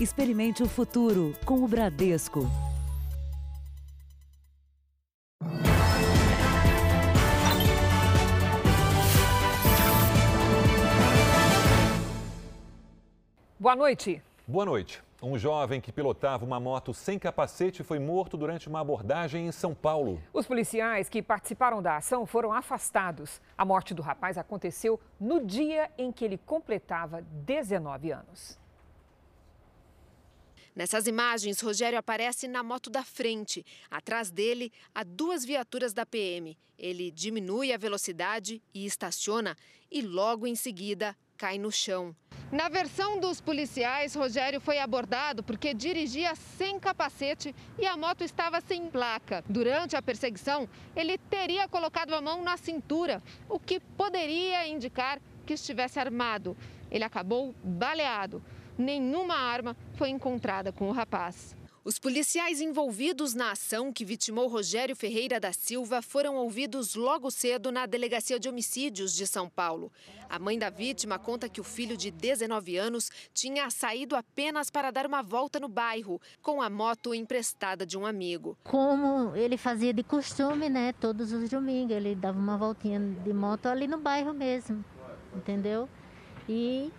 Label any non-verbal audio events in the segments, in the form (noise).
Experimente o futuro com o Bradesco. Boa noite. Boa noite. Um jovem que pilotava uma moto sem capacete foi morto durante uma abordagem em São Paulo. Os policiais que participaram da ação foram afastados. A morte do rapaz aconteceu no dia em que ele completava 19 anos. Nessas imagens, Rogério aparece na moto da frente. Atrás dele, há duas viaturas da PM. Ele diminui a velocidade e estaciona, e logo em seguida cai no chão. Na versão dos policiais, Rogério foi abordado porque dirigia sem capacete e a moto estava sem placa. Durante a perseguição, ele teria colocado a mão na cintura, o que poderia indicar que estivesse armado. Ele acabou baleado. Nenhuma arma foi encontrada com o rapaz. Os policiais envolvidos na ação que vitimou Rogério Ferreira da Silva foram ouvidos logo cedo na Delegacia de Homicídios de São Paulo. A mãe da vítima conta que o filho de 19 anos tinha saído apenas para dar uma volta no bairro, com a moto emprestada de um amigo. Como ele fazia de costume, né? Todos os domingos, ele dava uma voltinha de moto ali no bairro mesmo, entendeu? E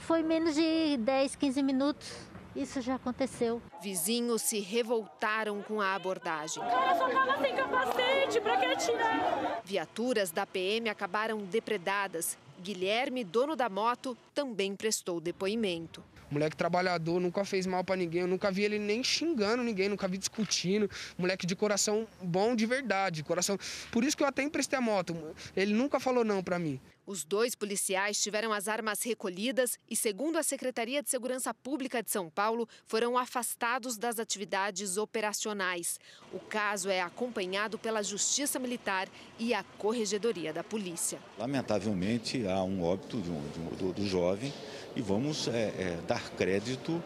foi menos de 10, 15 minutos isso já aconteceu. Vizinhos se revoltaram com a abordagem. Cara, só tava sem capacete, pra que atirar? Viaturas da PM acabaram depredadas. Guilherme, dono da moto, também prestou depoimento. Moleque trabalhador, nunca fez mal para ninguém, eu nunca vi ele nem xingando ninguém, nunca vi discutindo. Moleque de coração bom de verdade, coração. Por isso que eu até emprestei a moto. Ele nunca falou não para mim. Os dois policiais tiveram as armas recolhidas e, segundo a Secretaria de Segurança Pública de São Paulo, foram afastados das atividades operacionais. O caso é acompanhado pela Justiça Militar e a Corregedoria da Polícia. Lamentavelmente, há um óbito de um, de um, do, do, jovem e vamos é, é, dar crédito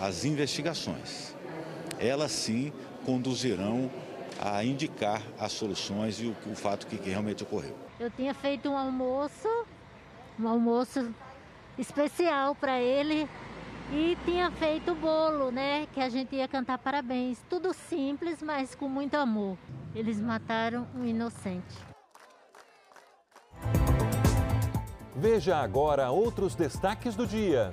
às investigações. Elas sim conduzirão a indicar as soluções e o, o fato que, que realmente ocorreu. Eu tinha feito um almoço, um almoço especial para ele e tinha feito o bolo, né? Que a gente ia cantar parabéns. Tudo simples, mas com muito amor. Eles mataram um inocente. Veja agora outros destaques do dia.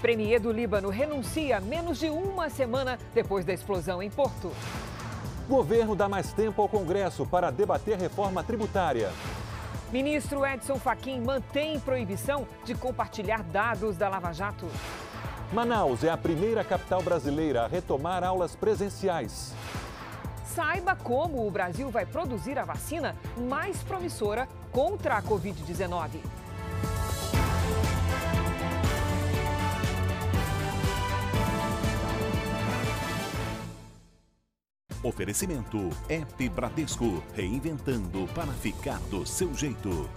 Premier do Líbano renuncia menos de uma semana depois da explosão em Porto. Governo dá mais tempo ao Congresso para debater reforma tributária. Ministro Edson Fachin mantém proibição de compartilhar dados da Lava Jato. Manaus é a primeira capital brasileira a retomar aulas presenciais. Saiba como o Brasil vai produzir a vacina mais promissora contra a Covid-19. Oferecimento App Bradesco, reinventando para ficar do seu jeito.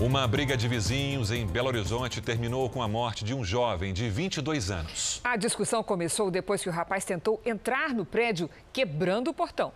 Uma briga de vizinhos em Belo Horizonte terminou com a morte de um jovem de 22 anos. A discussão começou depois que o rapaz tentou entrar no prédio quebrando o portão.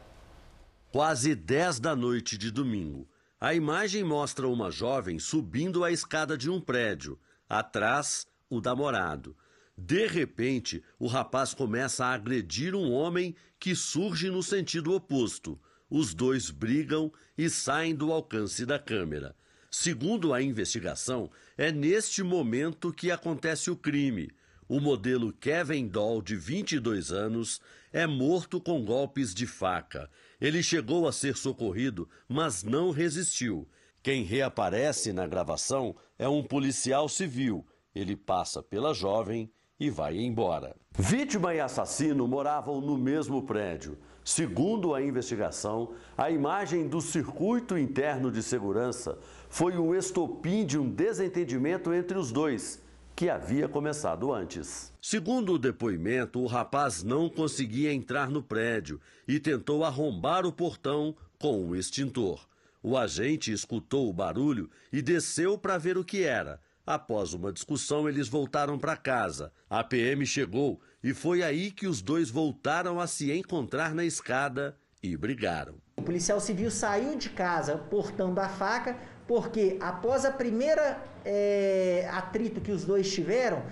Quase 10 da noite de domingo. A imagem mostra uma jovem subindo a escada de um prédio. Atrás, o namorado. De repente, o rapaz começa a agredir um homem que surge no sentido oposto. Os dois brigam e saem do alcance da câmera. Segundo a investigação, é neste momento que acontece o crime. O modelo Kevin Doll, de 22 anos, é morto com golpes de faca. Ele chegou a ser socorrido, mas não resistiu. Quem reaparece na gravação é um policial civil ele passa pela jovem e vai embora. Vítima e assassino moravam no mesmo prédio. Segundo a investigação, a imagem do circuito interno de segurança foi o estopim de um desentendimento entre os dois, que havia começado antes. Segundo o depoimento, o rapaz não conseguia entrar no prédio e tentou arrombar o portão com um extintor. O agente escutou o barulho e desceu para ver o que era. Após uma discussão, eles voltaram para casa. A PM chegou e foi aí que os dois voltaram a se encontrar na escada e brigaram. O policial civil saiu de casa portando a faca, porque após a primeira é, atrito que os dois tiveram,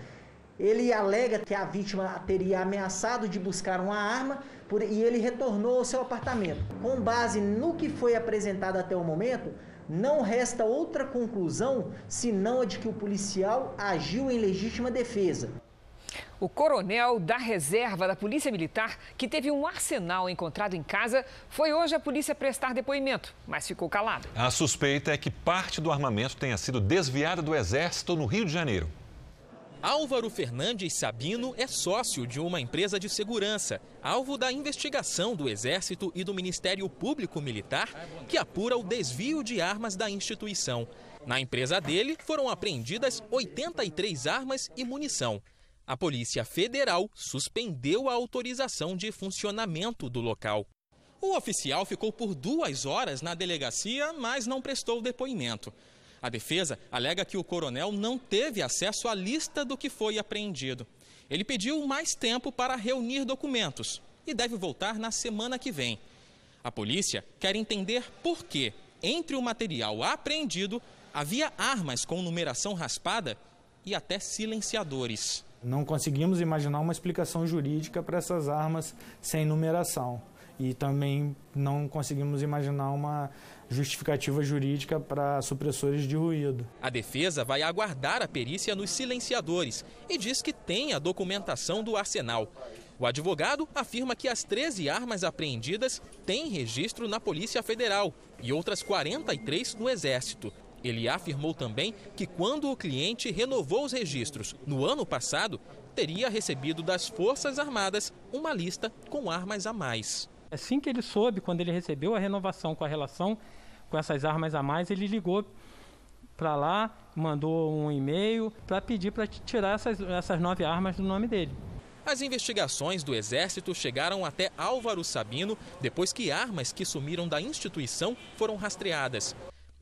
ele alega que a vítima teria ameaçado de buscar uma arma por, e ele retornou ao seu apartamento. Com base no que foi apresentado até o momento, não resta outra conclusão senão a de que o policial agiu em legítima defesa. O coronel da reserva da Polícia Militar, que teve um arsenal encontrado em casa, foi hoje à polícia prestar depoimento, mas ficou calado. A suspeita é que parte do armamento tenha sido desviada do Exército no Rio de Janeiro. Álvaro Fernandes Sabino é sócio de uma empresa de segurança, alvo da investigação do Exército e do Ministério Público Militar, que apura o desvio de armas da instituição. Na empresa dele foram apreendidas 83 armas e munição. A Polícia Federal suspendeu a autorização de funcionamento do local. O oficial ficou por duas horas na delegacia, mas não prestou depoimento. A defesa alega que o coronel não teve acesso à lista do que foi apreendido. Ele pediu mais tempo para reunir documentos e deve voltar na semana que vem. A polícia quer entender por que, entre o material apreendido, havia armas com numeração raspada e até silenciadores. Não conseguimos imaginar uma explicação jurídica para essas armas sem numeração. E também não conseguimos imaginar uma justificativa jurídica para supressores de ruído. A defesa vai aguardar a perícia nos silenciadores e diz que tem a documentação do arsenal. O advogado afirma que as 13 armas apreendidas têm registro na Polícia Federal e outras 43 no Exército. Ele afirmou também que quando o cliente renovou os registros no ano passado, teria recebido das Forças Armadas uma lista com armas a mais. Assim que ele soube, quando ele recebeu a renovação com a relação com essas armas a mais, ele ligou para lá, mandou um e-mail para pedir para tirar essas, essas nove armas do nome dele. As investigações do Exército chegaram até Álvaro Sabino depois que armas que sumiram da instituição foram rastreadas.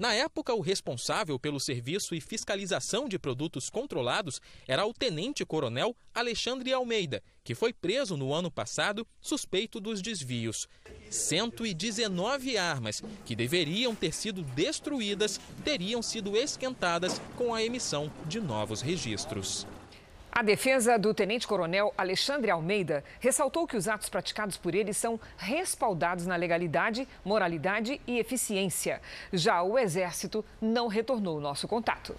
Na época, o responsável pelo serviço e fiscalização de produtos controlados era o tenente-coronel Alexandre Almeida, que foi preso no ano passado suspeito dos desvios. 119 armas que deveriam ter sido destruídas teriam sido esquentadas com a emissão de novos registros. A defesa do tenente-coronel Alexandre Almeida ressaltou que os atos praticados por ele são respaldados na legalidade, moralidade e eficiência. Já o Exército não retornou o nosso contato.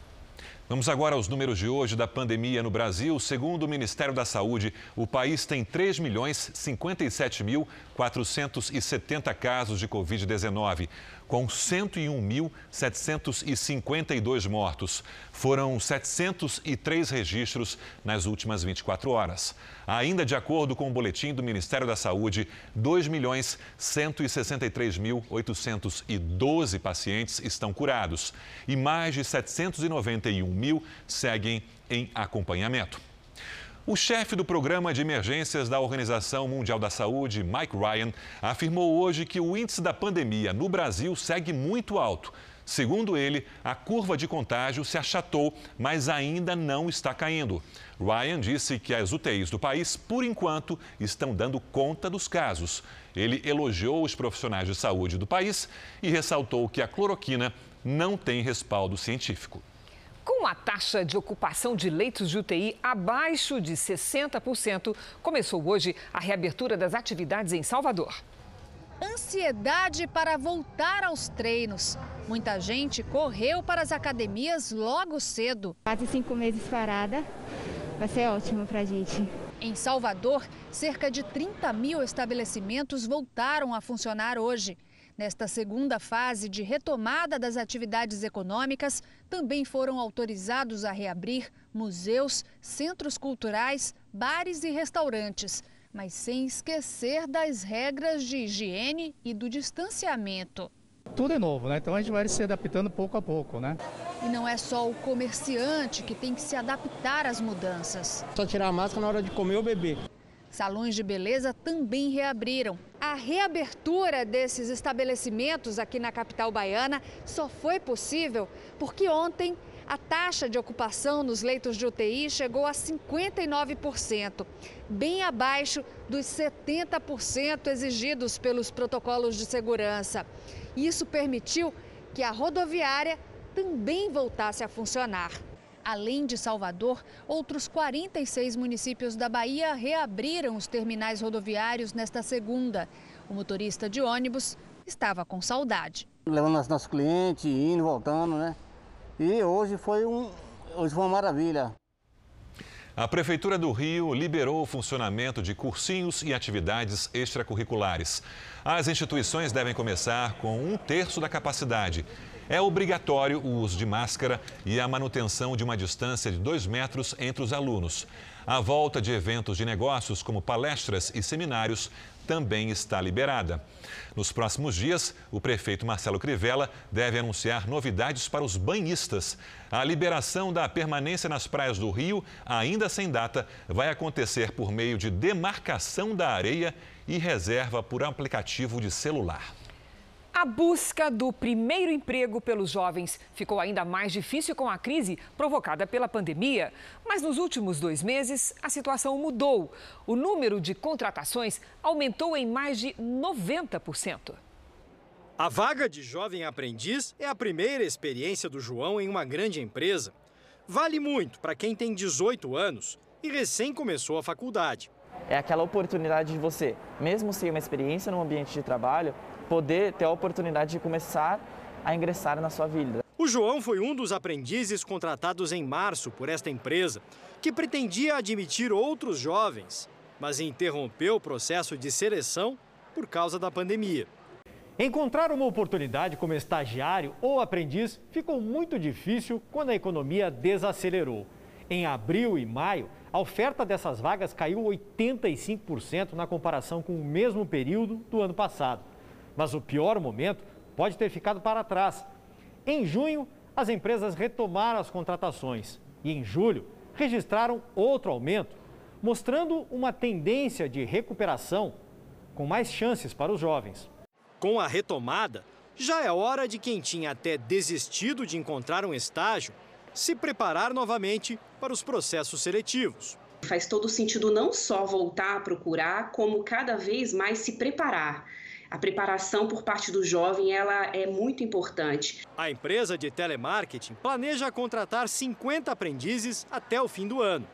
Vamos agora aos números de hoje da pandemia no Brasil. Segundo o Ministério da Saúde, o país tem 3 milhões 57 mil 470 casos de Covid-19 com 101.752 mortos. Foram 703 registros nas últimas 24 horas. Ainda de acordo com o boletim do Ministério da Saúde, 2.163.812 pacientes estão curados e mais de 791 mil seguem em acompanhamento. O chefe do programa de emergências da Organização Mundial da Saúde, Mike Ryan, afirmou hoje que o índice da pandemia no Brasil segue muito alto. Segundo ele, a curva de contágio se achatou, mas ainda não está caindo. Ryan disse que as UTIs do país, por enquanto, estão dando conta dos casos. Ele elogiou os profissionais de saúde do país e ressaltou que a cloroquina não tem respaldo científico. Com a taxa de ocupação de leitos de UTI abaixo de 60%, começou hoje a reabertura das atividades em Salvador. Ansiedade para voltar aos treinos. Muita gente correu para as academias logo cedo. Quase cinco meses parada, vai ser ótimo para a gente. Em Salvador, cerca de 30 mil estabelecimentos voltaram a funcionar hoje. Nesta segunda fase de retomada das atividades econômicas, também foram autorizados a reabrir museus, centros culturais, bares e restaurantes, mas sem esquecer das regras de higiene e do distanciamento. Tudo é novo, né? Então a gente vai se adaptando pouco a pouco, né? E não é só o comerciante que tem que se adaptar às mudanças. Só tirar a máscara na hora de comer ou beber. Salões de beleza também reabriram. A reabertura desses estabelecimentos aqui na capital baiana só foi possível porque ontem A taxa de ocupação nos leitos de UTI chegou a 59%, bem abaixo dos 70% exigidos pelos protocolos de segurança. Isso permitiu que a rodoviária também voltasse a funcionar. Além de Salvador, outros 46 municípios da Bahia reabriram os terminais rodoviários nesta segunda. O motorista de ônibus estava com saudade. Levando nossos clientes, indo, e voltando, né? E hoje foi, um, hoje foi uma maravilha. A Prefeitura do Rio liberou o funcionamento de cursinhos e atividades extracurriculares. As instituições devem começar com um terço da capacidade. É obrigatório o uso de máscara e a manutenção de uma distância de dois metros entre os alunos. A volta de eventos de negócios, como palestras e seminários, também está liberada. Nos próximos dias, o prefeito Marcelo Crivella deve anunciar novidades para os banhistas. A liberação da permanência nas praias do Rio, ainda sem data, vai acontecer por meio de demarcação da areia e reserva por aplicativo de celular. A busca do primeiro emprego pelos jovens ficou ainda mais difícil com a crise provocada pela pandemia. Mas nos últimos dois meses, a situação mudou. O número de contratações aumentou em mais de 90%. A vaga de jovem aprendiz é a primeira experiência do João em uma grande empresa. Vale muito para quem tem 18 anos e recém começou a faculdade. É aquela oportunidade de você, mesmo sem uma experiência no ambiente de trabalho, poder ter a oportunidade de começar a ingressar na sua vida. O João foi um dos aprendizes contratados em março por esta empresa, que pretendia admitir outros jovens, mas interrompeu o processo de seleção por causa da pandemia. Encontrar uma oportunidade como estagiário ou aprendiz ficou muito difícil quando a economia desacelerou. Em abril e maio, a oferta dessas vagas caiu 85% na comparação com o mesmo período do ano passado. Mas o pior momento pode ter ficado para trás. Em junho, as empresas retomaram as contratações e em julho registraram outro aumento, mostrando uma tendência de recuperação com mais chances para os jovens. Com a retomada, já é hora de quem tinha até desistido de encontrar um estágio se preparar novamente para os processos seletivos. Faz todo sentido não só voltar a procurar, como cada vez mais se preparar a preparação por parte do jovem ela é muito importante. A empresa de telemarketing planeja contratar 50 aprendizes até o fim do ano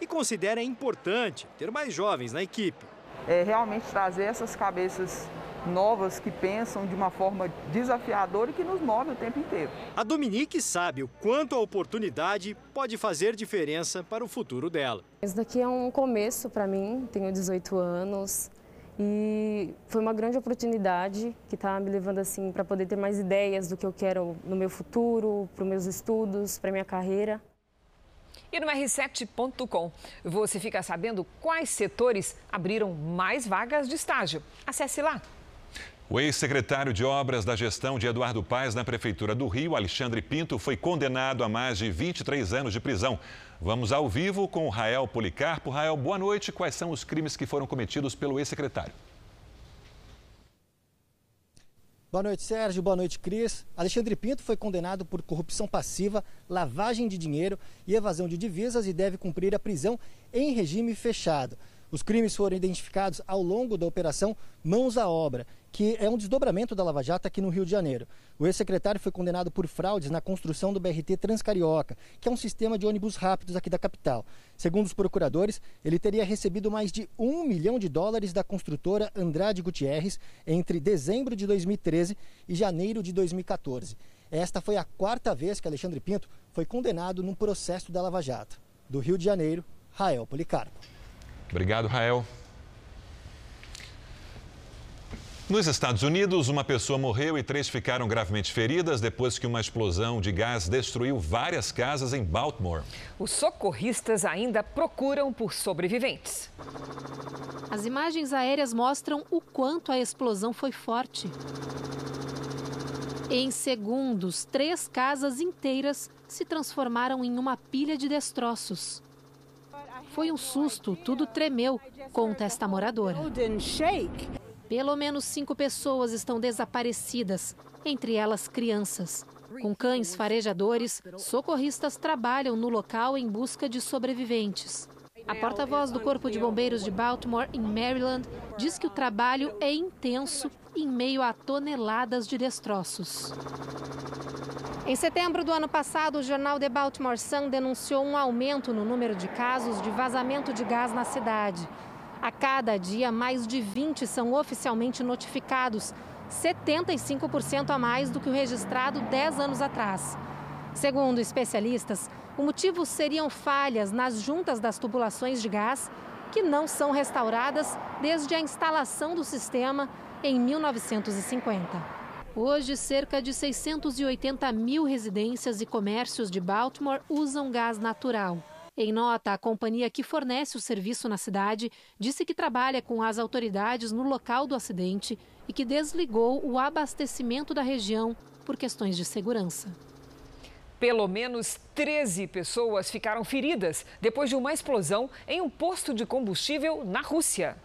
e considera importante ter mais jovens na equipe. É realmente trazer essas cabeças novas que pensam de uma forma desafiadora e que nos move o tempo inteiro. A Dominique sabe o quanto a oportunidade pode fazer diferença para o futuro dela. Isso daqui é um começo para mim, tenho 18 anos. E foi uma grande oportunidade que está me levando assim para poder ter mais ideias do que eu quero no meu futuro, para os meus estudos, para minha carreira. E no r7.com você fica sabendo quais setores abriram mais vagas de estágio. Acesse lá. O ex-secretário de Obras da gestão de Eduardo Paes na Prefeitura do Rio, Alexandre Pinto, foi condenado a mais de 23 anos de prisão. Vamos ao vivo com o Rael Policarpo. Rael, boa noite. Quais são os crimes que foram cometidos pelo ex-secretário? Boa noite, Sérgio. Boa noite, Cris. Alexandre Pinto foi condenado por corrupção passiva, lavagem de dinheiro e evasão de divisas e deve cumprir a prisão em regime fechado. Os crimes foram identificados ao longo da operação Mãos à Obra, que é um desdobramento da Lava Jato aqui no Rio de Janeiro. O ex-secretário foi condenado por fraudes na construção do BRT Transcarioca, que é um sistema de ônibus rápidos aqui da capital. Segundo os procuradores, ele teria recebido mais de um milhão de dólares da construtora Andrade Gutierrez entre dezembro de 2013 e janeiro de 2014. Esta foi a quarta vez que Alexandre Pinto foi condenado num processo da Lava Jato. Do Rio de Janeiro, Rael Policarpo. Obrigado, Rael. Nos Estados Unidos, uma pessoa morreu e três ficaram gravemente feridas depois que uma explosão de gás destruiu várias casas em Baltimore. Os socorristas ainda procuram por sobreviventes. As imagens aéreas mostram o quanto a explosão foi forte. Em segundos, três casas inteiras se transformaram em uma pilha de destroços. Foi um susto, tudo tremeu, conta esta moradora. Pelo menos cinco pessoas estão desaparecidas, entre elas crianças. Com cães farejadores, socorristas trabalham no local em busca de sobreviventes. A porta-voz do Corpo de Bombeiros de Baltimore, em Maryland, diz que o trabalho é intenso em meio a toneladas de destroços. Em setembro do ano passado, o jornal The Baltimore Sun denunciou um aumento no número de casos de vazamento de gás na cidade. A cada dia, mais de 20 são oficialmente notificados, 75% a mais do que o registrado 10 anos atrás. Segundo especialistas, o motivo seriam falhas nas juntas das tubulações de gás, que não são restauradas desde a instalação do sistema em 1950. Hoje, cerca de 680 mil residências e comércios de Baltimore usam gás natural. Em nota, a companhia que fornece o serviço na cidade disse que trabalha com as autoridades no local do acidente e que desligou o abastecimento da região por questões de segurança. Pelo menos 13 pessoas ficaram feridas depois de uma explosão em um posto de combustível na Rússia.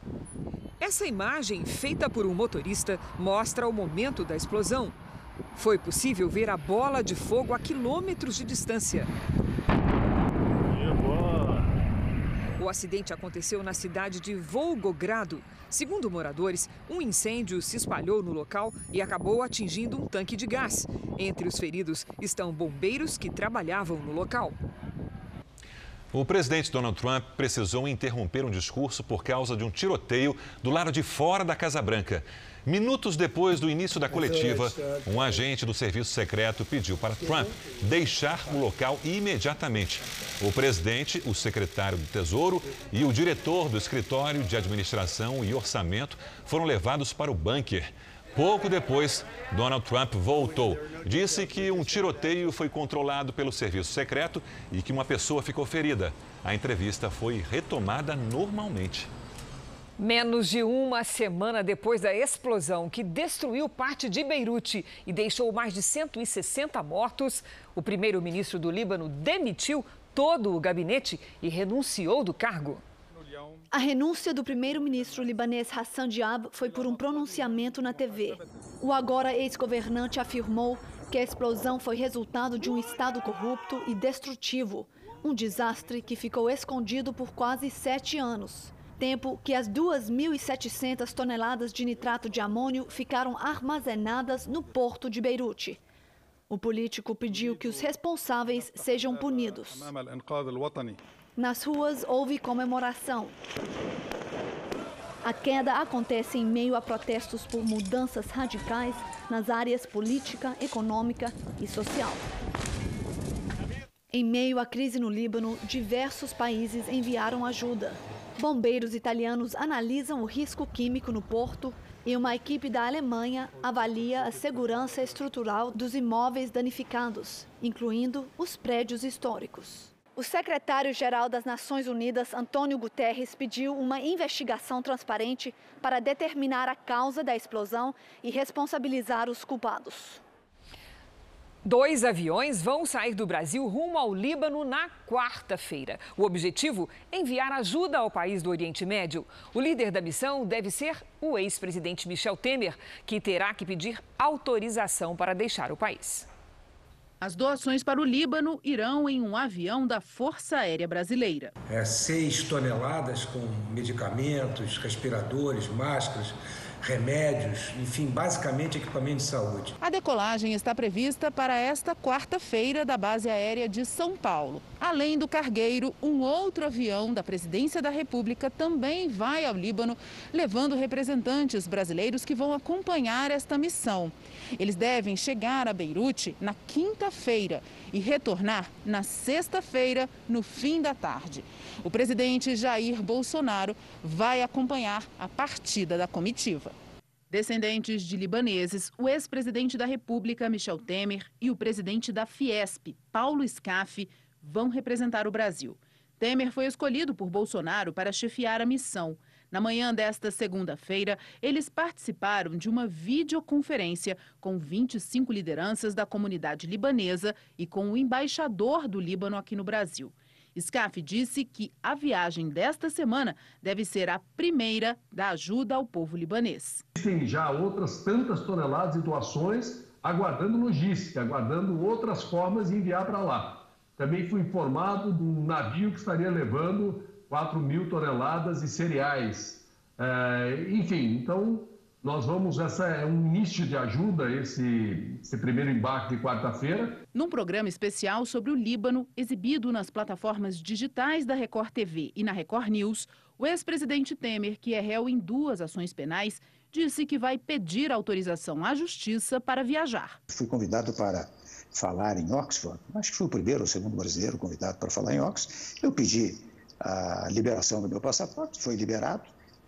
Essa imagem, feita por um motorista, mostra o momento da explosão. Foi possível ver a bola de fogo a quilômetros de distância. O acidente aconteceu na cidade de Volgogrado. Segundo moradores, um incêndio se espalhou no local e acabou atingindo um tanque de gás. Entre os feridos estão bombeiros que trabalhavam no local. O presidente Donald Trump precisou interromper um discurso por causa de um tiroteio do lado de fora da Casa Branca. Minutos depois do início da coletiva, um agente do serviço secreto pediu para Trump deixar o local imediatamente. O presidente, o secretário do Tesouro e o diretor do escritório de administração e orçamento foram levados para o bunker. Pouco depois, Donald Trump voltou. Disse que um tiroteio foi controlado pelo serviço secreto e que uma pessoa ficou ferida. A entrevista foi retomada normalmente. Menos de uma semana depois da explosão que destruiu parte de Beirute e deixou mais de 160 mortos, o primeiro-ministro do Líbano demitiu todo o gabinete e renunciou do cargo. A renúncia do primeiro-ministro libanês Hassan Diab foi por um pronunciamento na TV. O agora ex-governante afirmou que a explosão foi resultado de um Estado corrupto e destrutivo, um desastre que ficou escondido por quase sete anos tempo que as 2.700 toneladas de nitrato de amônio ficaram armazenadas no porto de Beirute. O político pediu que os responsáveis sejam punidos. Nas ruas houve comemoração. A queda acontece em meio a protestos por mudanças radicais nas áreas política, econômica e social. Em meio à crise no Líbano, diversos países enviaram ajuda. Bombeiros italianos analisam o risco químico no porto e uma equipe da Alemanha avalia a segurança estrutural dos imóveis danificados, incluindo os prédios históricos. O secretário-geral das Nações Unidas, Antônio Guterres, pediu uma investigação transparente para determinar a causa da explosão e responsabilizar os culpados. Dois aviões vão sair do Brasil rumo ao Líbano na quarta-feira. O objetivo enviar ajuda ao país do Oriente Médio. O líder da missão deve ser o ex-presidente Michel Temer, que terá que pedir autorização para deixar o país. As doações para o Líbano irão em um avião da Força Aérea Brasileira. É, seis toneladas com medicamentos, respiradores, máscaras remédios, enfim, basicamente equipamento de saúde. A decolagem está prevista para esta quarta-feira da base aérea de São Paulo. Além do cargueiro, um outro avião da Presidência da República também vai ao Líbano, levando representantes brasileiros que vão acompanhar esta missão. Eles devem chegar a Beirute na quinta-feira e retornar na sexta-feira, no fim da tarde. O presidente Jair Bolsonaro vai acompanhar a partida da comitiva. Descendentes de libaneses, o ex-presidente da República, Michel Temer, e o presidente da Fiesp, Paulo Scaff, vão representar o Brasil. Temer foi escolhido por Bolsonaro para chefiar a missão. Na manhã desta segunda-feira, eles participaram de uma videoconferência com 25 lideranças da comunidade libanesa e com o embaixador do Líbano aqui no Brasil. Scaff disse que a viagem desta semana deve ser a primeira da ajuda ao povo libanês. Existem já outras tantas toneladas de doações aguardando logística, aguardando outras formas de enviar para lá. Também fui informado de um navio que estaria levando 4 mil toneladas de cereais. É, enfim, então nós vamos, essa é um início de ajuda, esse, esse primeiro embarque de quarta-feira. Num programa especial sobre o Líbano, exibido nas plataformas digitais da Record TV e na Record News, o ex-presidente Temer, que é réu em duas ações penais, disse que vai pedir autorização à justiça para viajar. Fui convidado para falar em Oxford, acho que fui o primeiro ou segundo brasileiro convidado para falar em Oxford. Eu pedi a liberação do meu passaporte, foi liberado.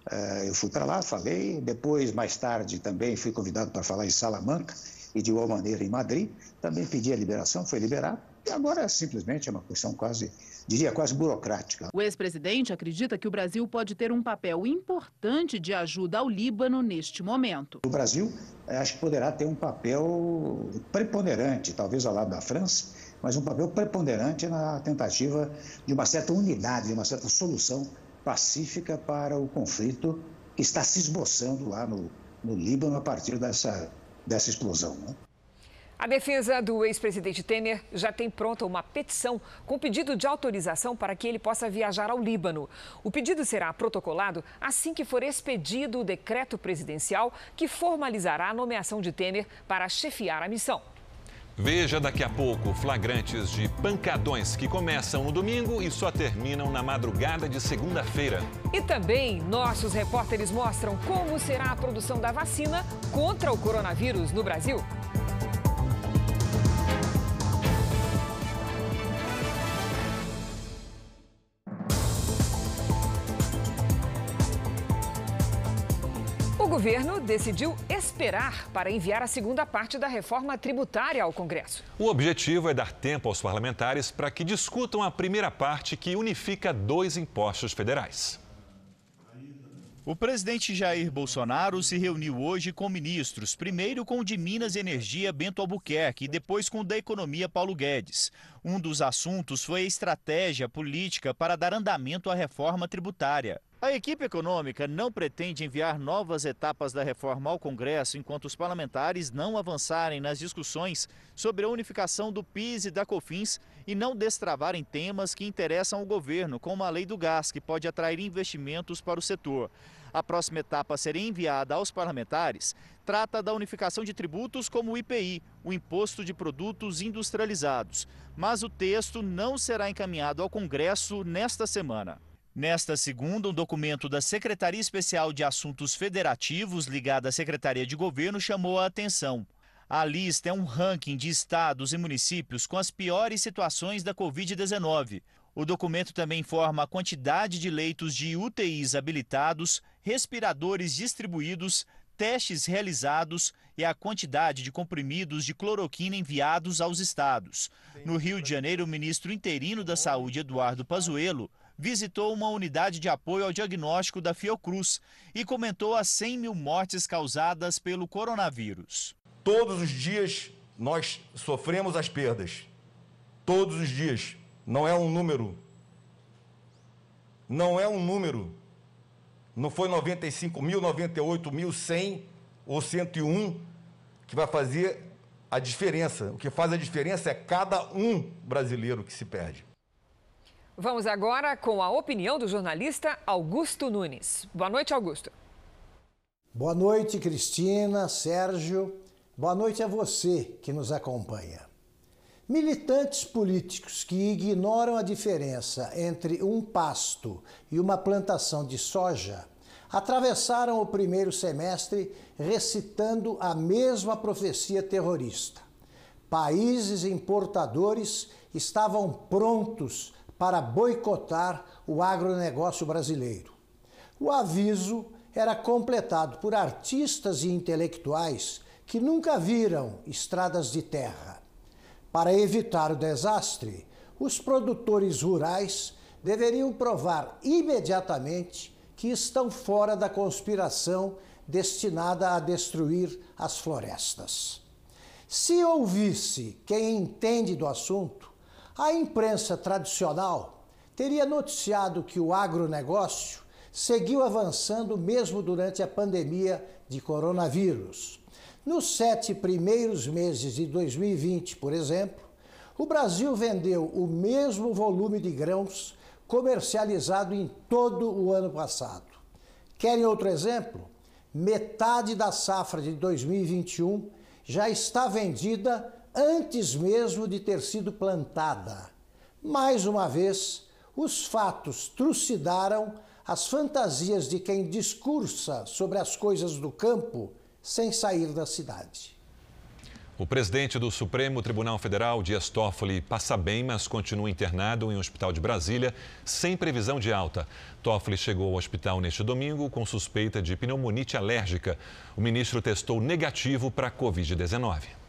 Eh, eu fui para lá, falei. Depois, mais tarde, também fui convidado para falar em Salamanca e de igual maneira em Madrid. Também pedi a liberação, foi liberado. E agora simplesmente é uma questão quase, diria, quase burocrática. O ex-presidente acredita que o Brasil pode ter um papel importante de ajuda ao Líbano neste momento. O Brasil eh, acho que poderá ter um papel preponderante, talvez ao lado da França, mas um papel preponderante na tentativa de uma certa unidade, de uma certa solução pacífica para o conflito que está se esboçando lá no, no Líbano a partir dessa, dessa explosão. Né? A defesa do ex-presidente Temer já tem pronta uma petição com pedido de autorização para que ele possa viajar ao Líbano. O pedido será protocolado assim que for expedido o decreto presidencial que formalizará a nomeação de Temer para chefiar a missão. Veja daqui a pouco flagrantes de pancadões que começam no domingo e só terminam na madrugada de segunda-feira. E também nossos repórteres mostram como será a produção da vacina contra o coronavírus no Brasil. Governo decidiu esperar para enviar a segunda parte da reforma tributária ao Congresso. O objetivo é dar tempo aos parlamentares para que discutam a primeira parte que unifica dois impostos federais. O presidente Jair Bolsonaro se reuniu hoje com ministros, primeiro com o de Minas e Energia Bento Albuquerque e depois com o da Economia Paulo Guedes. Um dos assuntos foi a estratégia política para dar andamento à reforma tributária. A equipe econômica não pretende enviar novas etapas da reforma ao Congresso enquanto os parlamentares não avançarem nas discussões sobre a unificação do PIS e da COFINS e não destravarem temas que interessam ao governo, como a lei do gás, que pode atrair investimentos para o setor. A próxima etapa a ser enviada aos parlamentares trata da unificação de tributos como o IPI, o Imposto de Produtos Industrializados. Mas o texto não será encaminhado ao Congresso nesta semana. Nesta segunda, um documento da Secretaria Especial de Assuntos Federativos, ligada à Secretaria de Governo, chamou a atenção. A lista é um ranking de estados e municípios com as piores situações da Covid-19. O documento também informa a quantidade de leitos de UTIs habilitados, respiradores distribuídos, testes realizados e a quantidade de comprimidos de cloroquina enviados aos estados. No Rio de Janeiro, o ministro interino da Saúde, Eduardo Pazuello, visitou uma unidade de apoio ao diagnóstico da Fiocruz e comentou as 100 mil mortes causadas pelo coronavírus. Todos os dias nós sofremos as perdas. Todos os dias. Não é um número. Não é um número. Não foi 95 mil, 98 mil, 100 ou 101 que vai fazer a diferença. O que faz a diferença é cada um brasileiro que se perde. Vamos agora com a opinião do jornalista Augusto Nunes. Boa noite, Augusto. Boa noite, Cristina, Sérgio. Boa noite a você que nos acompanha. Militantes políticos que ignoram a diferença entre um pasto e uma plantação de soja atravessaram o primeiro semestre recitando a mesma profecia terrorista. Países importadores estavam prontos para boicotar o agronegócio brasileiro. O aviso era completado por artistas e intelectuais que nunca viram estradas de terra. Para evitar o desastre, os produtores rurais deveriam provar imediatamente que estão fora da conspiração destinada a destruir as florestas. Se ouvisse quem entende do assunto, a imprensa tradicional teria noticiado que o agronegócio seguiu avançando mesmo durante a pandemia de coronavírus. Nos sete primeiros meses de 2020, por exemplo, o Brasil vendeu o mesmo volume de grãos comercializado em todo o ano passado. Querem outro exemplo? Metade da safra de 2021 já está vendida antes mesmo de ter sido plantada. Mais uma vez, os fatos trucidaram as fantasias de quem discursa sobre as coisas do campo sem sair da cidade. O presidente do Supremo Tribunal Federal, Dias Toffoli, passa bem, mas continua internado em um hospital de Brasília, sem previsão de alta. Toffoli chegou ao hospital neste domingo com suspeita de pneumonite alérgica. O ministro testou negativo para a Covid-19.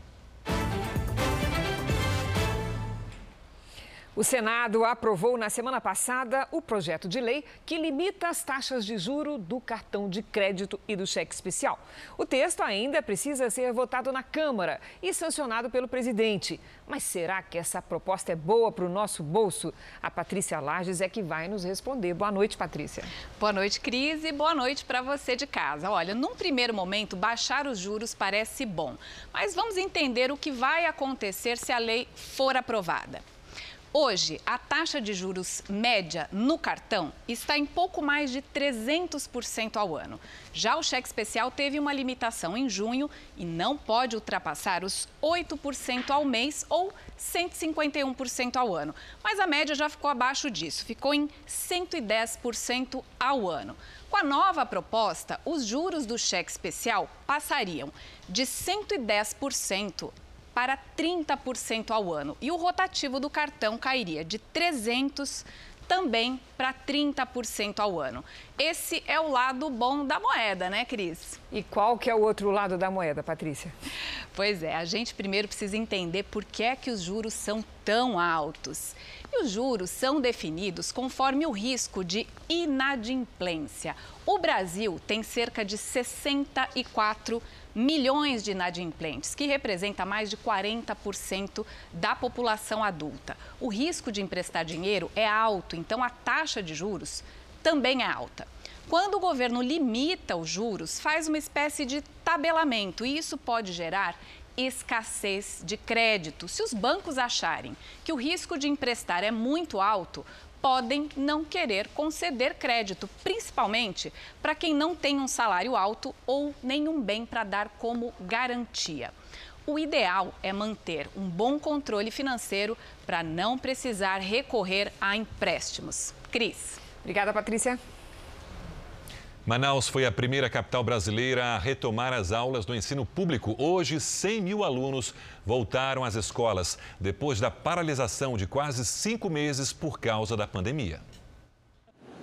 O Senado aprovou na semana passada o projeto de lei que limita as taxas de juro do cartão de crédito e do cheque especial. O texto ainda precisa ser votado na Câmara e sancionado pelo presidente. Mas será que essa proposta é boa para o nosso bolso? A Patrícia Lages é que vai nos responder. Boa noite, Patrícia. Boa noite, Cris, e boa noite para você de casa. Olha, num primeiro momento, baixar os juros parece bom, mas vamos entender o que vai acontecer se a lei for aprovada. Hoje, a taxa de juros média no cartão está em pouco mais de 300% ao ano. Já o cheque especial teve uma limitação em junho e não pode ultrapassar os 8% ao mês ou 151% ao ano. Mas a média já ficou abaixo disso, ficou em 110% ao ano. Com a nova proposta, os juros do cheque especial passariam de 110% para 30% ao ano. E o rotativo do cartão cairia de 300 também para 30% ao ano. Esse é o lado bom da moeda, né, Cris? E qual que é o outro lado da moeda, Patrícia? Pois é, a gente primeiro precisa entender por que é que os juros são tão altos. E os juros são definidos conforme o risco de inadimplência. O Brasil tem cerca de 64 milhões de inadimplentes, que representa mais de 40% da população adulta. O risco de emprestar dinheiro é alto, então a taxa de juros também é alta. Quando o governo limita os juros, faz uma espécie de tabelamento e isso pode gerar escassez de crédito. Se os bancos acharem que o risco de emprestar é muito alto, podem não querer conceder crédito, principalmente para quem não tem um salário alto ou nenhum bem para dar como garantia. O ideal é manter um bom controle financeiro para não precisar recorrer a empréstimos. Cris. Obrigada, Patrícia. Manaus foi a primeira capital brasileira a retomar as aulas do ensino público. Hoje, 100 mil alunos voltaram às escolas, depois da paralisação de quase cinco meses por causa da pandemia.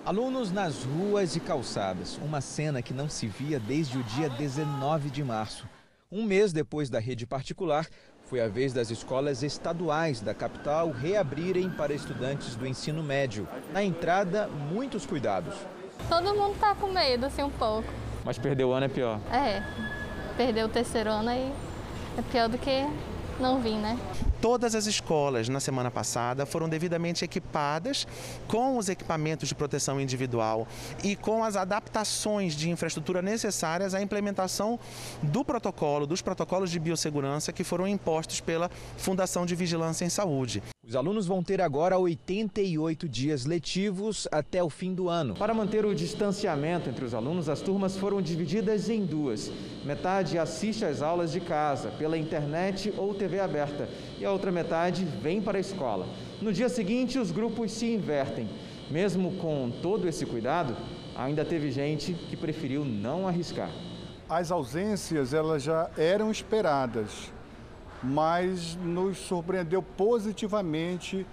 Alunos nas ruas e calçadas, uma cena que não se via desde o dia 19 de março. Um mês depois da rede particular, foi a vez das escolas estaduais da capital reabrirem para estudantes do ensino médio. Na entrada, muitos cuidados. Todo mundo tá com medo, assim, um pouco. Mas perder o ano é pior. É, perder o terceiro ano aí é pior do que não vim, né? Todas as escolas na semana passada foram devidamente equipadas com os equipamentos de proteção individual e com as adaptações de infraestrutura necessárias à implementação do protocolo, dos protocolos de biossegurança que foram impostos pela Fundação de Vigilância em Saúde. Os alunos vão ter agora 88 dias letivos até o fim do ano. Para manter o distanciamento entre os alunos, as turmas foram divididas em duas. Metade assiste às aulas de casa, pela internet ou TV aberta, e a outra metade vem para a escola. No dia seguinte, os grupos se invertem. Mesmo com todo esse cuidado, ainda teve gente que preferiu não arriscar. As ausências elas já eram esperadas mas nos surpreendeu positivamente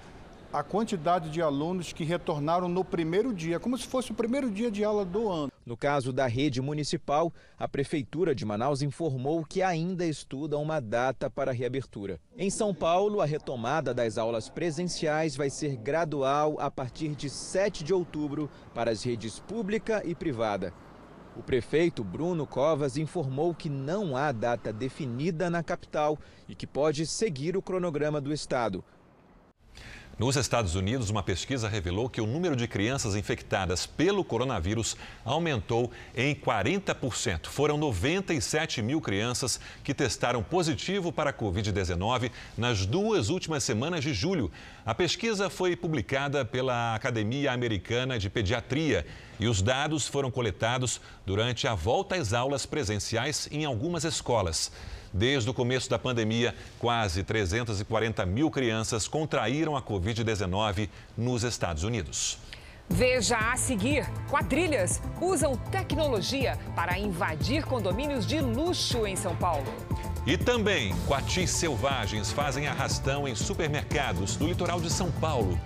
a quantidade de alunos que retornaram no primeiro dia, como se fosse o primeiro dia de aula do ano. No caso da rede municipal, a Prefeitura de Manaus informou que ainda estuda uma data para a reabertura. Em São Paulo, a retomada das aulas presenciais vai ser gradual a partir de 7 de outubro para as redes pública e privada. O prefeito Bruno Covas informou que não há data definida na capital e que pode seguir o cronograma do estado. Nos Estados Unidos, uma pesquisa revelou que o número de crianças infectadas pelo coronavírus aumentou em 40%. Foram 97 mil crianças que testaram positivo para a Covid-19 nas duas últimas semanas de julho. A pesquisa foi publicada pela Academia Americana de Pediatria e os dados foram coletados durante a volta às aulas presenciais em algumas escolas. Desde o começo da pandemia, quase 340 mil crianças contraíram a Covid-19 nos Estados Unidos. Veja a seguir: quadrilhas usam tecnologia para invadir condomínios de luxo em São Paulo. E também, coatis selvagens fazem arrastão em supermercados do litoral de São Paulo.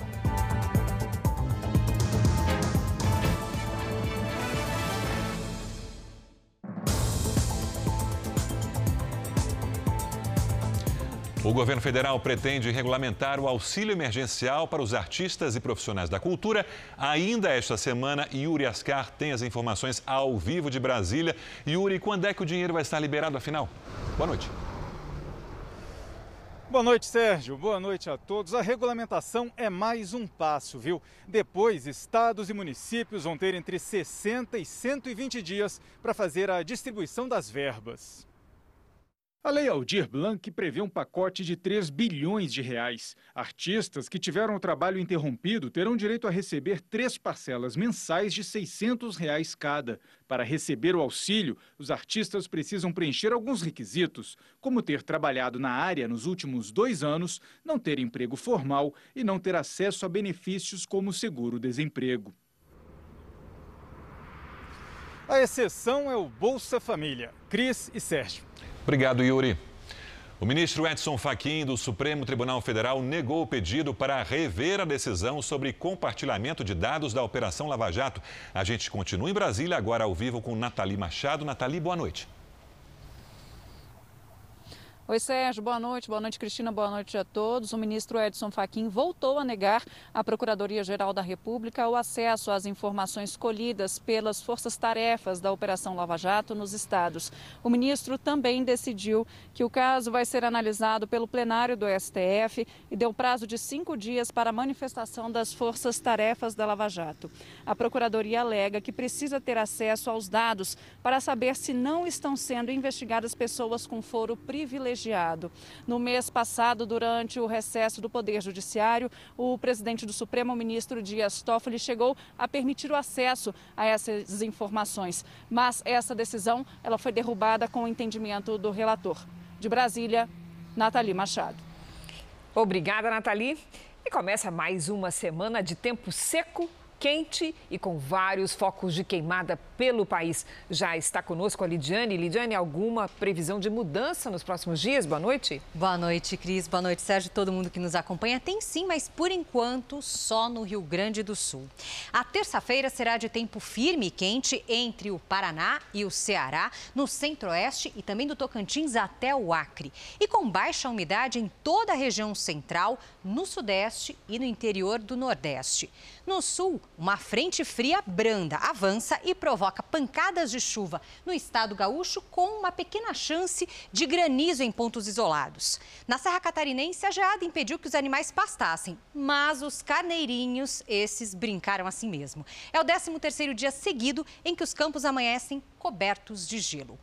O governo federal pretende regulamentar o auxílio emergencial para os artistas e profissionais da cultura. Ainda esta semana, Yuri Ascar tem as informações ao vivo de Brasília. Yuri, quando é que o dinheiro vai estar liberado afinal? Boa noite. Boa noite, Sérgio. Boa noite a todos. A regulamentação é mais um passo, viu? Depois, estados e municípios vão ter entre 60 e 120 dias para fazer a distribuição das verbas. A Lei Aldir Blanc prevê um pacote de 3 bilhões de reais. Artistas que tiveram o trabalho interrompido terão direito a receber três parcelas mensais de 600 reais cada. Para receber o auxílio, os artistas precisam preencher alguns requisitos, como ter trabalhado na área nos últimos dois anos, não ter emprego formal e não ter acesso a benefícios como seguro-desemprego. A exceção é o Bolsa Família. Cris e Sérgio. Obrigado, Yuri. O ministro Edson Fachin do Supremo Tribunal Federal negou o pedido para rever a decisão sobre compartilhamento de dados da Operação Lava Jato. A gente continua em Brasília, agora ao vivo com Nathalie Machado. Nathalie, boa noite. Oi, Sérgio, boa noite. Boa noite, Cristina. Boa noite a todos. O ministro Edson Fachin voltou a negar à Procuradoria-Geral da República o acesso às informações colhidas pelas forças-tarefas da Operação Lava Jato nos estados. O ministro também decidiu que o caso vai ser analisado pelo plenário do STF e deu prazo de cinco dias para a manifestação das forças-tarefas da Lava Jato. A Procuradoria alega que precisa ter acesso aos dados para saber se não estão sendo investigadas pessoas com foro privilegiado No mês passado, durante o recesso do Poder Judiciário, o presidente do Supremo, o ministro Dias Toffoli, chegou a permitir o acesso a essas informações. Mas essa decisão ela foi derrubada com o entendimento do relator. De Brasília, Nathalie Machado. Obrigada, Nathalie. E começa mais uma semana de tempo seco quente e com vários focos de queimada pelo país. Já está conosco a Lidiane. Lidiane, alguma previsão de mudança nos próximos dias? Boa noite. Boa noite, Cris. Boa noite, Sérgio. Todo mundo que nos acompanha. Tem sim, mas por enquanto só no Rio Grande do Sul. A terça-feira será de tempo firme e quente entre o Paraná e o Ceará, no centro-oeste e também do Tocantins até o Acre. E com baixa umidade em toda a região central, no sudeste e no interior do nordeste. No sul, uma frente fria branda avança e provoca pancadas de chuva no estado gaúcho, com uma pequena chance de granizo em pontos isolados. Na Serra Catarinense, a geada impediu que os animais pastassem, mas os carneirinhos, esses brincaram assim mesmo. É o 13º dia seguido em que os campos amanhecem cobertos de gelo.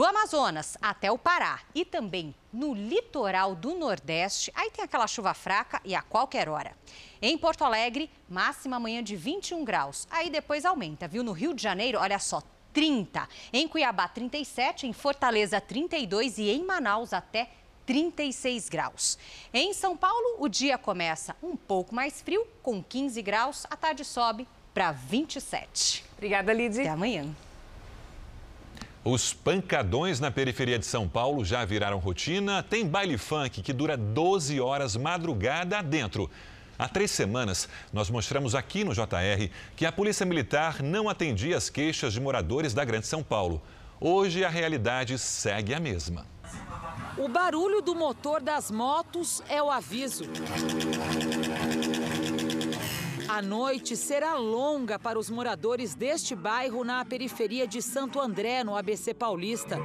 Do Amazonas até o Pará e também no litoral do Nordeste, aí tem aquela chuva fraca e a qualquer hora. Em Porto Alegre, máxima amanhã de 21 graus. Aí depois aumenta, viu? No Rio de Janeiro, olha só, 30. Em Cuiabá, 37. Em Fortaleza, 32. E em Manaus, até 36 graus. Em São Paulo, o dia começa um pouco mais frio, com 15 graus. A tarde sobe para 27. Obrigada, Lidy. Até amanhã. Os pancadões na periferia de São Paulo já viraram rotina. Tem baile funk que dura 12 horas madrugada adentro. Há três semanas, nós mostramos aqui no JR que a Polícia Militar não atendia as queixas de moradores da Grande São Paulo. Hoje, a realidade segue a mesma. O barulho do motor das motos é o aviso. A noite será longa para os moradores deste bairro na periferia de Santo André, no ABC Paulista.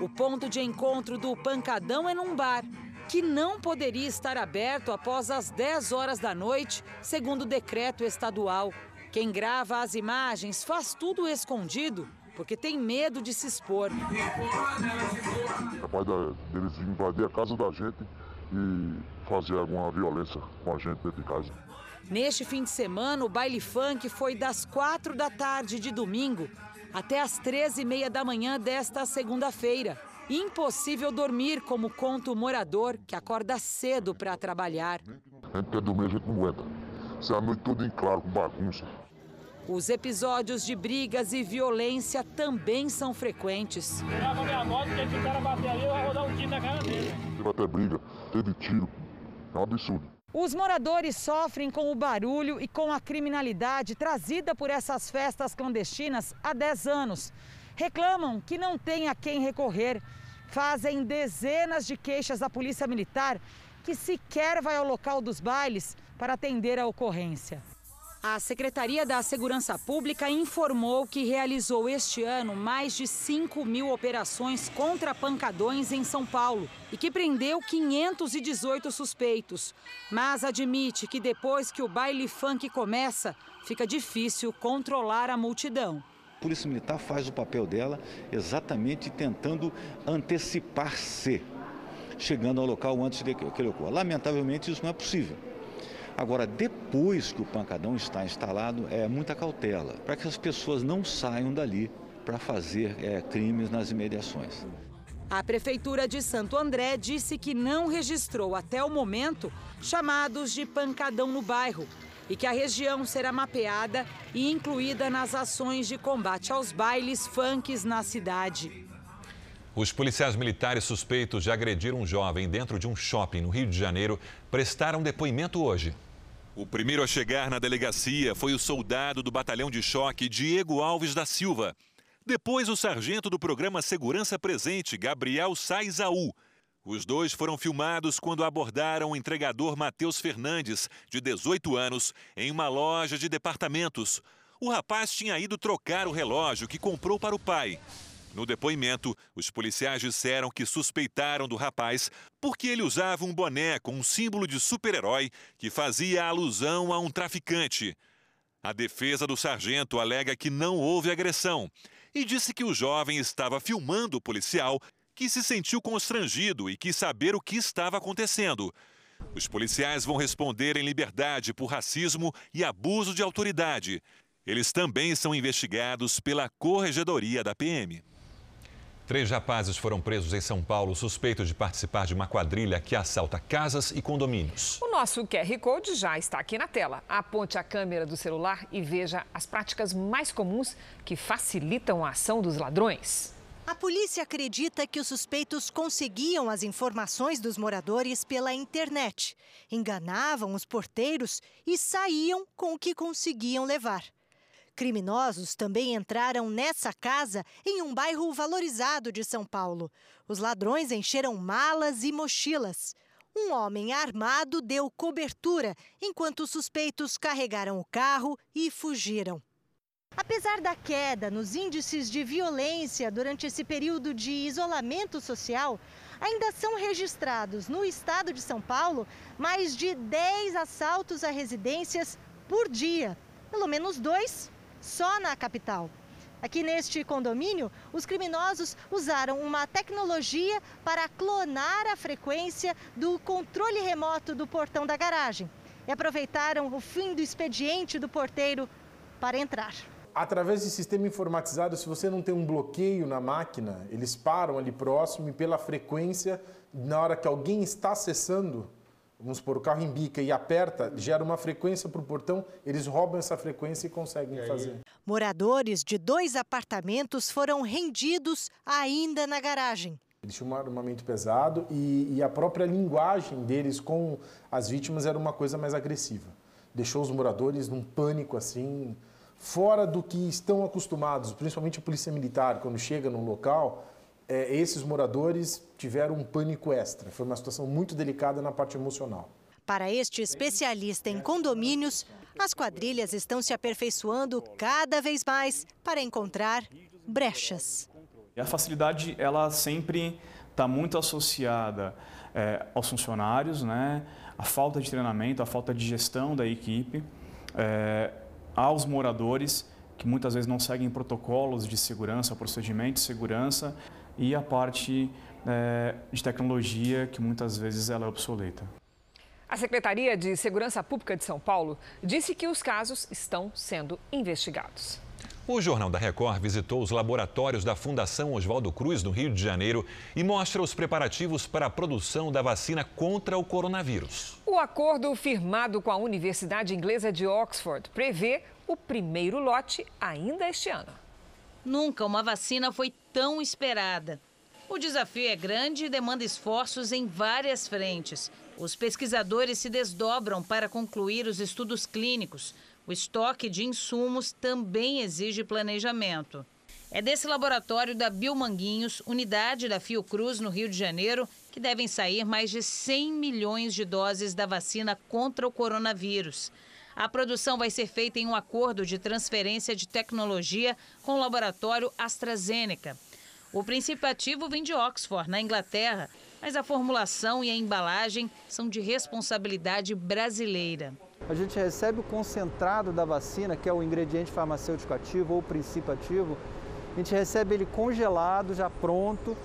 O ponto de encontro do pancadão é num bar. que não poderia estar aberto após as 10 horas da noite, segundo o decreto estadual. Quem grava as imagens faz tudo escondido, porque tem medo de se expor. Capaz deles invadir a casa da gente e fazer alguma violência com a gente dentro de casa. Neste fim de semana, o baile funk foi das quatro da tarde de domingo até as treze e meia da manhã desta segunda-feira. Impossível dormir, como conta o morador, que acorda cedo para trabalhar. A gente quer dormir, a gente não aguenta. Se é a noite toda em claro, com bagunça. Os episódios de brigas e violência também são frequentes. Grava minha moto, se o cara bater ali, eu vou dar um tiro na cara dele. Teve até briga, teve tiro. É um absurdo. Os moradores sofrem com o barulho e com a criminalidade trazida por essas festas clandestinas há 10 anos. Reclamam que não tem a quem recorrer. Fazem dezenas de queixas à Polícia Militar, que sequer vai ao local dos bailes para atender a ocorrência. A Secretaria da Segurança Pública informou que realizou este ano mais de 5 mil operações contra pancadões em São Paulo e que prendeu 518 suspeitos. Mas admite que depois que o baile funk começa, fica difícil controlar a multidão. A Polícia Militar faz o papel dela exatamente tentando antecipar-se, chegando ao local antes que ele ocorra. Lamentavelmente, isso não é possível. Agora, depois que o pancadão está instalado, é muita cautela, para que as pessoas não saiam dali para fazer é, crimes nas imediações. A Prefeitura de Santo André disse que não registrou até o momento chamados de pancadão no bairro e que a região será mapeada e incluída nas ações de combate aos bailes funks na cidade. Os policiais militares suspeitos de agredir um jovem dentro de um shopping no Rio de Janeiro prestaram depoimento hoje. O primeiro a chegar na delegacia foi o soldado do batalhão de choque Diego Alves da Silva. Depois, o sargento do programa Segurança Presente, Gabriel Saizaú. Os dois foram filmados quando abordaram o entregador Matheus Fernandes, de 18 anos, em uma loja de departamentos. O rapaz tinha ido trocar o relógio que comprou para o pai. No depoimento, os policiais disseram que suspeitaram do rapaz porque ele usava um boné com um símbolo de super-herói que fazia alusão a um traficante. A defesa do sargento alega que não houve agressão e disse que o jovem estava filmando o policial, que se sentiu constrangido e quis saber o que estava acontecendo. Os policiais vão responder em liberdade por racismo e abuso de autoridade. Eles também são investigados pela Corregedoria da PM. Três rapazes foram presos em São Paulo suspeitos de participar de uma quadrilha que assalta casas e condomínios. O nosso QR Code já está aqui na tela. Aponte a câmera do celular e veja as práticas mais comuns que facilitam a ação dos ladrões. A polícia acredita que os suspeitos conseguiam as informações dos moradores pela internet, enganavam os porteiros e saíam com o que conseguiam levar. Criminosos também entraram nessa casa em um bairro valorizado de São Paulo. Os ladrões encheram malas e mochilas. Um homem armado deu cobertura enquanto os suspeitos carregaram o carro e fugiram. Apesar da queda nos índices de violência durante esse período de isolamento social, ainda são registrados no estado de São Paulo mais de 10 assaltos a residências por dia. Pelo menos dois só na capital. Aqui neste condomínio, os criminosos usaram uma tecnologia para clonar a frequência do controle remoto do portão da garagem e aproveitaram o fim do expediente do porteiro para entrar. Através de sistema informatizado, se você não tem um bloqueio na máquina, eles param ali próximo e pela frequência, na hora que alguém está acessando, vamos supor, o carro embica e aperta, gera uma frequência para o portão, eles roubam essa frequência e conseguem e fazer. Moradores de dois apartamentos foram rendidos ainda na garagem. Eles tinham um armamento pesado e, e a própria linguagem deles com as vítimas era uma coisa mais agressiva. Deixou os moradores num pânico assim, fora do que estão acostumados, principalmente a polícia militar, quando chega num local, é, esses moradores tiveram um pânico extra. Foi uma situação muito delicada na parte emocional. Para este especialista em condomínios, as quadrilhas estão se aperfeiçoando cada vez mais para encontrar brechas. A facilidade, ela sempre está muito associada é, aos funcionários, né? a falta de treinamento, a falta de gestão da equipe, é, aos moradores que muitas vezes não seguem protocolos de segurança, procedimentos de segurança e a parte é, de tecnologia que muitas vezes ela é obsoleta. A Secretaria de Segurança Pública de São Paulo disse que os casos estão sendo investigados. O Jornal da Record visitou os laboratórios da Fundação Oswaldo Cruz, no Rio de Janeiro, e mostra os preparativos para a produção da vacina contra o coronavírus. O acordo firmado com a Universidade Inglesa de Oxford prevê o primeiro lote ainda este ano. Nunca uma vacina foi tão esperada. O desafio é grande e demanda esforços em várias frentes. Os pesquisadores se desdobram para concluir os estudos clínicos. O estoque de insumos também exige planejamento. É desse laboratório da Biomanguinhos, unidade da Fiocruz, no Rio de Janeiro, que devem sair mais de 100 milhões de doses da vacina contra o coronavírus. A produção vai ser feita em um acordo de transferência de tecnologia com o laboratório AstraZeneca. O princípio ativo vem de Oxford, na Inglaterra, mas a formulação e a embalagem são de responsabilidade brasileira. A gente recebe o concentrado da vacina, que é o ingrediente farmacêutico ativo ou princípio ativo, a gente recebe ele congelado, já pronto.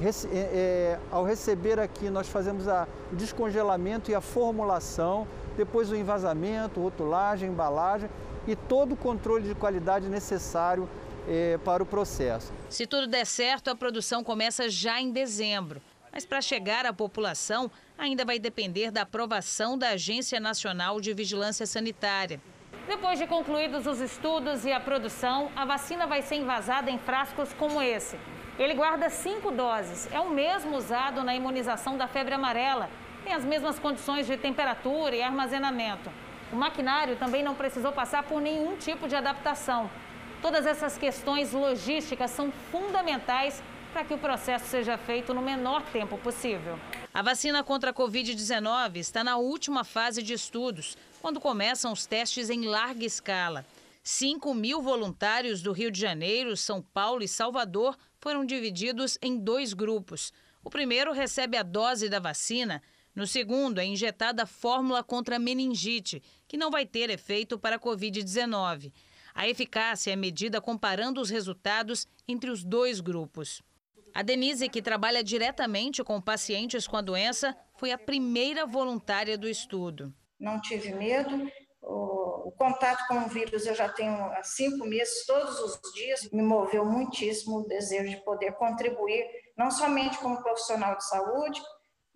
Rece é, é, ao receber aqui, nós fazemos o descongelamento e a formulação, depois o envasamento, rotulagem, embalagem e todo o controle de qualidade necessário é, para o processo. Se tudo der certo, a produção começa já em dezembro mas para chegar à população ainda vai depender da aprovação da Agência Nacional de Vigilância Sanitária. Depois de concluídos os estudos e a produção, a vacina vai ser envasada em frascos como esse. Ele guarda cinco doses, é o mesmo usado na imunização da febre amarela. Tem as mesmas condições de temperatura e armazenamento. O maquinário também não precisou passar por nenhum tipo de adaptação. Todas essas questões logísticas são fundamentais para que o processo seja feito no menor tempo possível. A vacina contra a Covid-19 está na última fase de estudos, quando começam os testes em larga escala. 5 mil voluntários do Rio de Janeiro, São Paulo e Salvador foram divididos em dois grupos. O primeiro recebe a dose da vacina, no segundo é injetada a fórmula contra a meningite, que não vai ter efeito para a Covid-19. A eficácia é medida comparando os resultados entre os dois grupos. A Denise, que trabalha diretamente com pacientes com a doença, foi a primeira voluntária do estudo. Não tive medo. O, contato com o vírus eu já tenho há cinco meses, todos os dias. Me moveu muitíssimo o desejo de poder contribuir, não somente como profissional de saúde,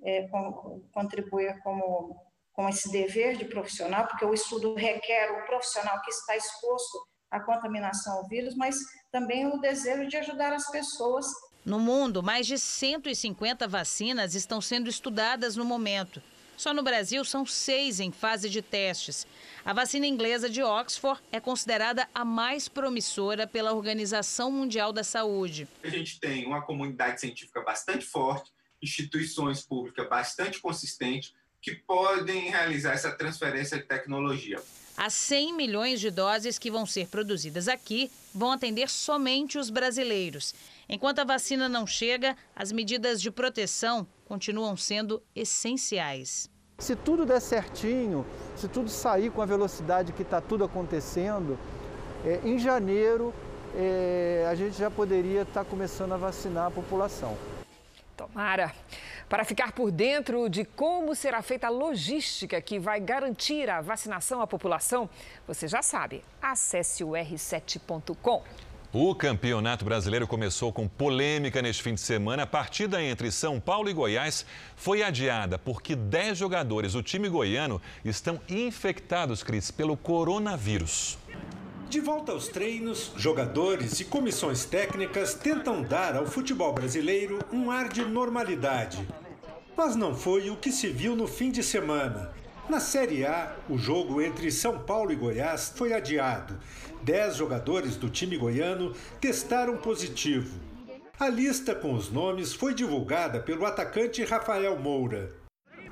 é, com, contribuir como com esse dever de profissional, porque o estudo requer o profissional que está exposto à contaminação ao vírus, mas também o desejo de ajudar as pessoas no mundo, mais de 150 vacinas estão sendo estudadas no momento. Só no Brasil são seis em fase de testes. A vacina inglesa de Oxford é considerada a mais promissora pela Organização Mundial da Saúde. A gente tem uma comunidade científica bastante forte, instituições públicas bastante consistentes que podem realizar essa transferência de tecnologia. As 100 milhões de doses que vão ser produzidas aqui vão atender somente os brasileiros. Enquanto a vacina não chega, as medidas de proteção continuam sendo essenciais. Se tudo der certinho, se tudo sair com a velocidade que está tudo acontecendo, é, em janeiro é, a gente já poderia estar tá começando a vacinar a população. Tomara. Para ficar por dentro de como será feita a logística que vai garantir a vacinação à população, você já sabe, acesse o r7.com. O Campeonato Brasileiro começou com polêmica neste fim de semana. A partida entre São Paulo e Goiás foi adiada porque 10 jogadores do time goiano estão infectados, Cris, pelo coronavírus. De volta aos treinos, jogadores e comissões técnicas tentam dar ao futebol brasileiro um ar de normalidade. Mas não foi o que se viu no fim de semana. Na Série A, o jogo entre São Paulo e Goiás foi adiado Dez jogadores do time goiano testaram positivo. A lista com os nomes foi divulgada pelo atacante Rafael Moura.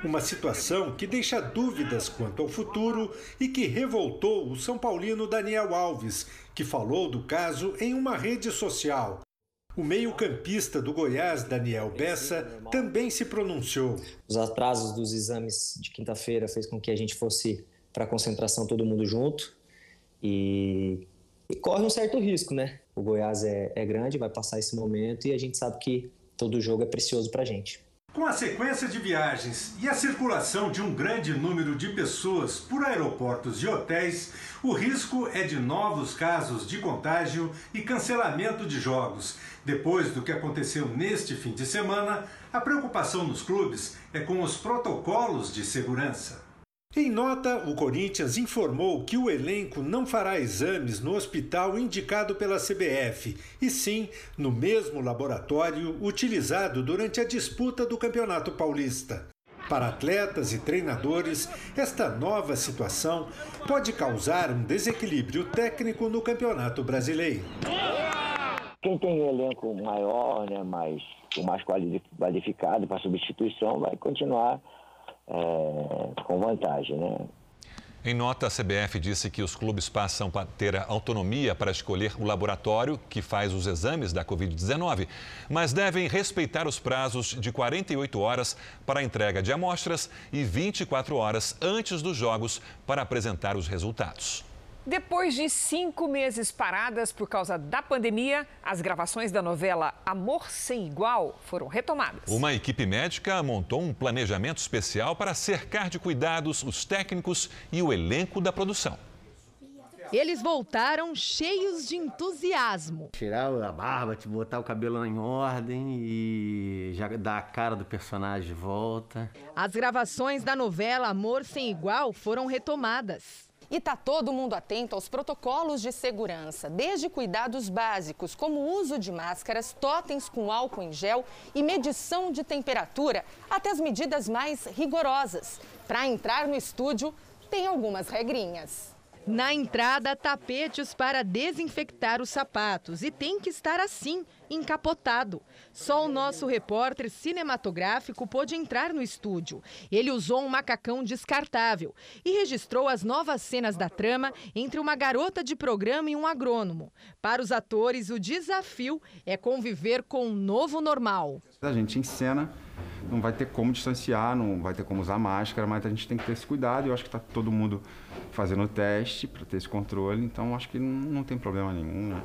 Uma situação que deixa dúvidas quanto ao futuro e que revoltou o São Paulino Daniel Alves, que falou do caso em uma rede social. O meio-campista do Goiás, Daniel Bessa, também se pronunciou. Os atrasos dos exames de quinta-feira fez com que a gente fosse para a concentração todo mundo junto e, e, corre um certo risco, né? O Goiás é, é grande, vai passar esse momento e a gente sabe que todo jogo é precioso para a gente. Com a sequência de viagens e a circulação de um grande número de pessoas por aeroportos e hotéis, o risco é de novos casos de contágio e cancelamento de jogos. Depois do que aconteceu neste fim de semana, a preocupação nos clubes é com os protocolos de segurança. Em nota, o Corinthians informou que o elenco não fará exames no hospital indicado pela CBF, e sim no mesmo laboratório utilizado durante a disputa do Campeonato Paulista. Para atletas e treinadores, esta nova situação pode causar um desequilíbrio técnico no Campeonato Brasileiro. Quem tem elenco maior, né, mais, mais qualificado para substituição, vai continuar é, com vantagem. Né? Em nota, a CBF disse que os clubes passam a ter a autonomia para escolher o laboratório que faz os exames da Covid-19, mas devem respeitar os prazos de 48 horas para a entrega de amostras e 24 horas antes dos jogos para apresentar os resultados. Depois de cinco meses paradas por causa da pandemia, as gravações da novela Amor Sem Igual foram retomadas. Uma equipe médica montou um planejamento especial para cercar de cuidados os técnicos e o elenco da produção. Eles voltaram cheios de entusiasmo. Tirar a barba, botar o cabelo em ordem e já dar a cara do personagem de volta. As gravações da novela Amor Sem Igual foram retomadas. E tá todo mundo atento aos protocolos de segurança, desde cuidados básicos, como o uso de máscaras, totens com álcool em gel e medição de temperatura, até as medidas mais rigorosas. Para entrar no estúdio, tem algumas regrinhas. Na entrada, tapetes para desinfectar os sapatos e tem que estar assim, encapotado. Só o nosso repórter cinematográfico pôde entrar no estúdio. Ele usou um macacão descartável e registrou as novas cenas da trama entre uma garota de programa e um agrônomo. Para os atores, o desafio é conviver com um novo normal. A gente encena não vai ter como distanciar, não vai ter como usar máscara, mas a gente tem que ter esse cuidado. Eu acho que está todo mundo fazendo o teste para ter esse controle, então acho que não, não tem problema nenhum. Né?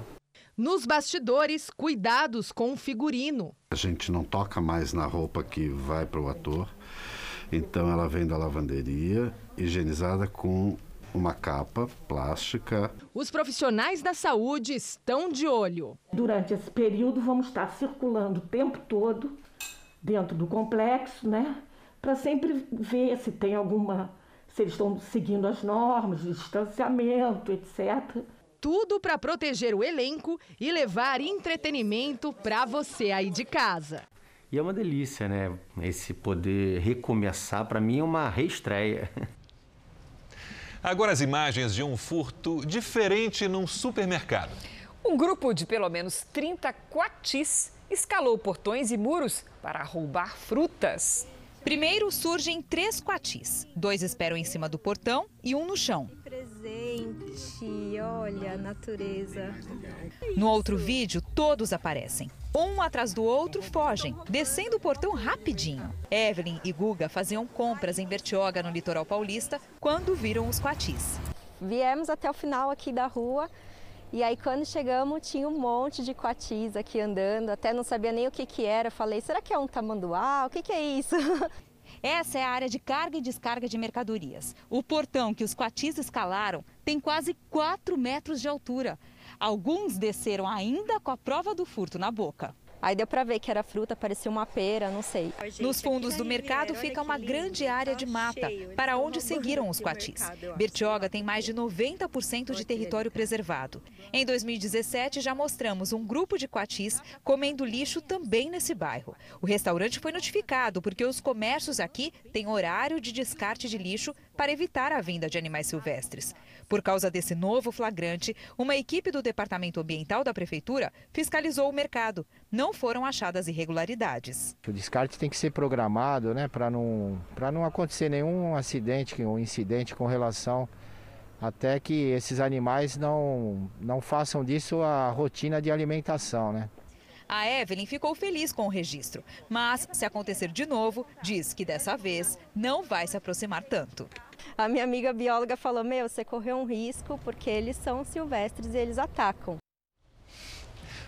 Nos bastidores, cuidados com o figurino. A gente não toca mais na roupa que vai para o ator, então ela vem da lavanderia, higienizada com uma capa plástica. Os profissionais da saúde estão de olho. Durante esse período, vamos estar circulando o tempo todo dentro do complexo, né? Para sempre ver se tem alguma. se eles estão seguindo as normas de distanciamento, etc. Tudo para proteger o elenco e levar entretenimento para você aí de casa. E é uma delícia, né? Esse poder recomeçar, para mim é uma reestreia. Agora as imagens de um furto diferente num supermercado. Um grupo de pelo menos 30 quatis escalou portões e muros para roubar frutas. Primeiro surgem três quatis. Dois esperam em cima do portão e um no chão. Que presente, olha a natureza. No outro vídeo, todos aparecem. Um atrás do outro fogem, descendo o portão rapidinho. Evelyn e Guga faziam compras em Bertioga, no litoral paulista, quando viram os quatis. Viemos até o final aqui da rua e aí quando chegamos tinha um monte de coatis aqui andando, até não sabia nem o que que era. Falei, será que é um tamanduá? O que que é isso? (laughs) Essa é a área de carga e descarga de mercadorias. O portão que os coatis escalaram tem quase 4 metros de altura. Alguns desceram ainda com a prova do furto na boca. Aí deu para ver que era fruta, parecia uma pera, não sei. Nos fundos do mercado fica uma grande área de mata, para onde seguiram os coatis. Bertioga tem mais de 90% de território preservado. Em 2017, já mostramos um grupo de coatis comendo lixo também nesse bairro. O restaurante foi notificado porque os comércios aqui têm horário de descarte de lixo para evitar a vinda de animais silvestres. Por causa desse novo flagrante, uma equipe do Departamento Ambiental da Prefeitura fiscalizou o mercado. Não foram achadas irregularidades. O descarte tem que ser programado né, para não, não acontecer nenhum acidente ou incidente com relação até que esses animais não, não façam disso a rotina de alimentação. Né? A Evelyn ficou feliz com o registro, mas se acontecer de novo, diz que dessa vez não vai se aproximar tanto. A minha amiga bióloga falou: Meu, você correu um risco porque eles são silvestres e eles atacam.